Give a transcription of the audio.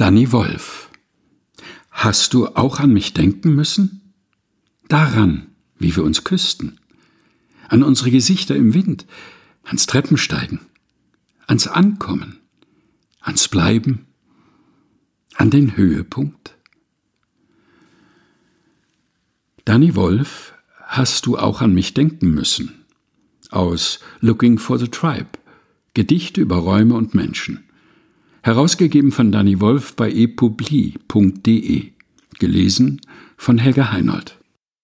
Danny Wolf. Hast du auch an mich denken müssen? Daran, wie wir uns küssten. An unsere Gesichter im Wind, ans Treppensteigen, ans Ankommen, ans Bleiben, an den Höhepunkt? Danny Wolf, hast du auch an mich denken müssen? Aus Looking for the Tribe. Gedichte über Räume und Menschen. Herausgegeben von Danny Wolf bei epubli.de. Gelesen von Helga Heinold.